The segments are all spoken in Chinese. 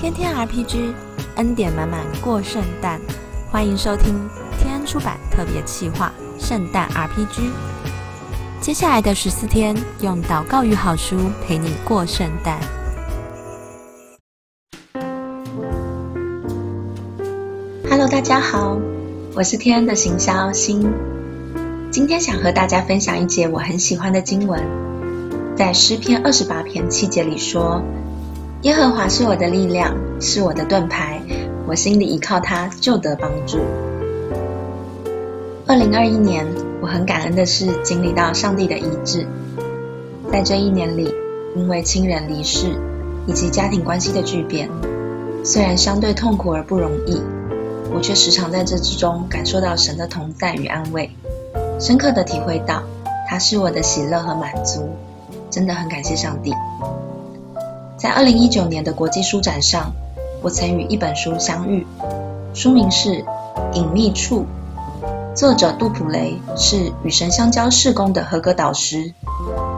天天 RPG，恩典满满过圣诞，欢迎收听天恩出版特别企划《圣诞 RPG》。接下来的十四天，用祷告与好书陪你过圣诞。Hello，大家好，我是天恩的行销星。今天想和大家分享一节我很喜欢的经文，在诗篇二十八篇七节里说。耶和华是我的力量，是我的盾牌，我心里依靠他，就得帮助。二零二一年，我很感恩的是经历到上帝的医治。在这一年里，因为亲人离世以及家庭关系的巨变，虽然相对痛苦而不容易，我却时常在这之中感受到神的同在与安慰，深刻的体会到他是我的喜乐和满足，真的很感谢上帝。在二零一九年的国际书展上，我曾与一本书相遇，书名是《隐秘处》，作者杜普雷是与神相交事工的合格导师。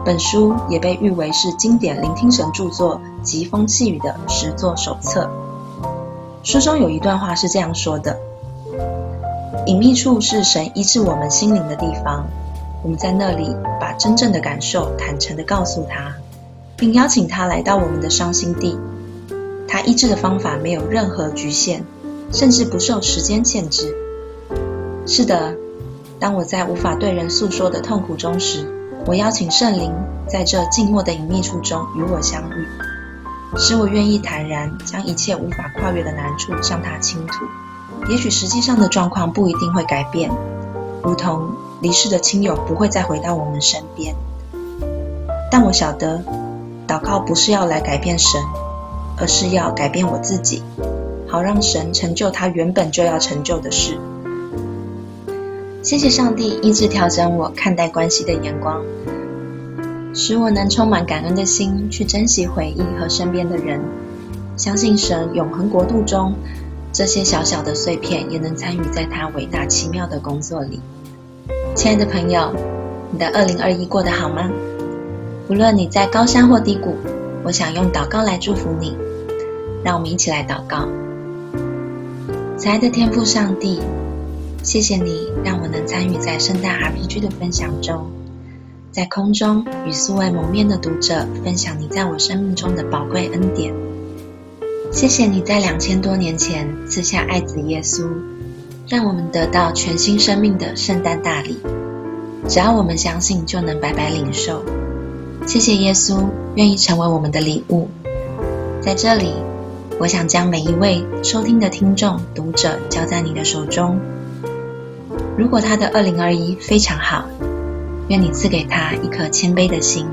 本书也被誉为是经典聆听神著作疾风细雨的实作手册。书中有一段话是这样说的：“隐秘处是神医治我们心灵的地方，我们在那里把真正的感受坦诚地告诉他。”并邀请他来到我们的伤心地。他医治的方法没有任何局限，甚至不受时间限制。是的，当我在无法对人诉说的痛苦中时，我邀请圣灵在这静默的隐秘处中与我相遇，使我愿意坦然将一切无法跨越的难处向他倾吐。也许实际上的状况不一定会改变，如同离世的亲友不会再回到我们身边，但我晓得。祷告不是要来改变神，而是要改变我自己，好让神成就他原本就要成就的事。谢谢上帝一直调整我看待关系的眼光，使我能充满感恩的心去珍惜回忆和身边的人，相信神永恒国度中这些小小的碎片也能参与在他伟大奇妙的工作里。亲爱的朋友，你的二零二一过得好吗？无论你在高山或低谷，我想用祷告来祝福你。让我们一起来祷告。慈爱的天父上帝，谢谢你让我能参与在圣诞 RPG 的分享中，在空中与素未谋面的读者分享你在我生命中的宝贵恩典。谢谢你在两千多年前赐下爱子耶稣，让我们得到全新生命的圣诞大礼。只要我们相信，就能白白领受。谢谢耶稣愿意成为我们的礼物。在这里，我想将每一位收听的听众、读者交在你的手中。如果他的二零二一非常好，愿你赐给他一颗谦卑的心，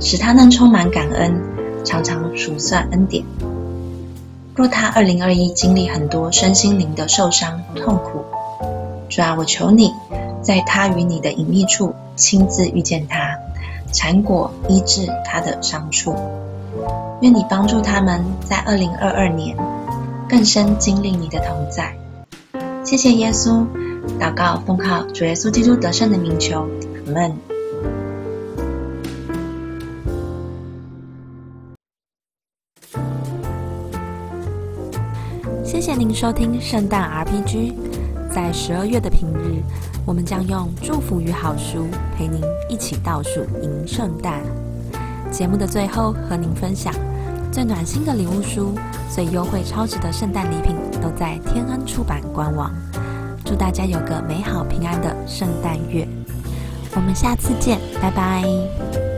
使他能充满感恩，常常数算恩典。若他二零二一经历很多身心灵的受伤痛苦，主啊，我求你在他与你的隐秘处亲自遇见他。缠果医治他的伤处，愿你帮助他们在二零二二年更深经历你的同在。谢谢耶稣，祷告奉靠主耶稣基督得胜的名求，阿门。谢谢您收听圣诞 RPG，在十二月的平日。我们将用祝福与好书陪您一起倒数迎圣诞。节目的最后，和您分享最暖心的礼物书、最优惠超值的圣诞礼品，都在天恩出版官网。祝大家有个美好平安的圣诞月！我们下次见，拜拜。